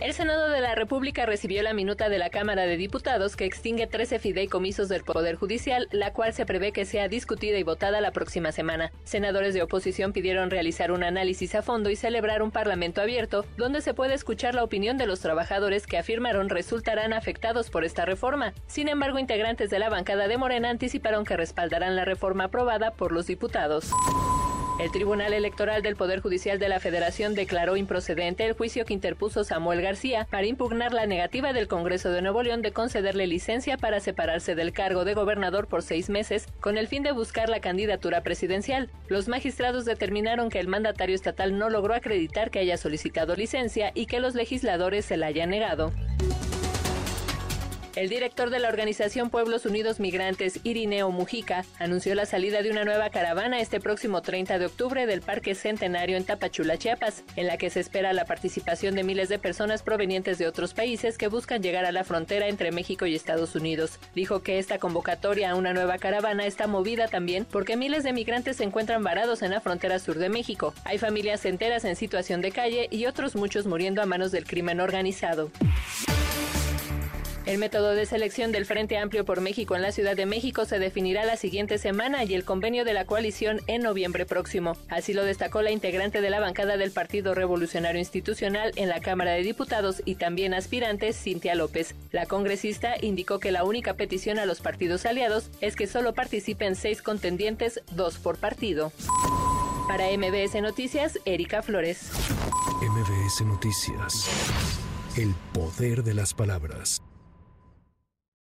El Senado de la República recibió la minuta de la Cámara de Diputados que extingue 13 fideicomisos del Poder Judicial, la cual se prevé que sea discutida y votada la próxima semana. Senadores de oposición pidieron realizar un análisis a fondo y celebrar un parlamento abierto, donde se puede escuchar la opinión de los trabajadores que afirmaron resultarán afectados por esta reforma. Sin embargo, integrantes de la bancada de Morena anticiparon que respaldarán la reforma aprobada por los diputados. El Tribunal Electoral del Poder Judicial de la Federación declaró improcedente el juicio que interpuso Samuel García para impugnar la negativa del Congreso de Nuevo León de concederle licencia para separarse del cargo de gobernador por seis meses con el fin de buscar la candidatura presidencial. Los magistrados determinaron que el mandatario estatal no logró acreditar que haya solicitado licencia y que los legisladores se la hayan negado. El director de la organización Pueblos Unidos Migrantes, Irineo Mujica, anunció la salida de una nueva caravana este próximo 30 de octubre del Parque Centenario en Tapachula, Chiapas, en la que se espera la participación de miles de personas provenientes de otros países que buscan llegar a la frontera entre México y Estados Unidos. Dijo que esta convocatoria a una nueva caravana está movida también porque miles de migrantes se encuentran varados en la frontera sur de México. Hay familias enteras en situación de calle y otros muchos muriendo a manos del crimen organizado. El método de selección del Frente Amplio por México en la Ciudad de México se definirá la siguiente semana y el convenio de la coalición en noviembre próximo. Así lo destacó la integrante de la bancada del Partido Revolucionario Institucional en la Cámara de Diputados y también aspirante Cintia López. La congresista indicó que la única petición a los partidos aliados es que solo participen seis contendientes, dos por partido. Para MBS Noticias, Erika Flores. MBS Noticias. El poder de las palabras.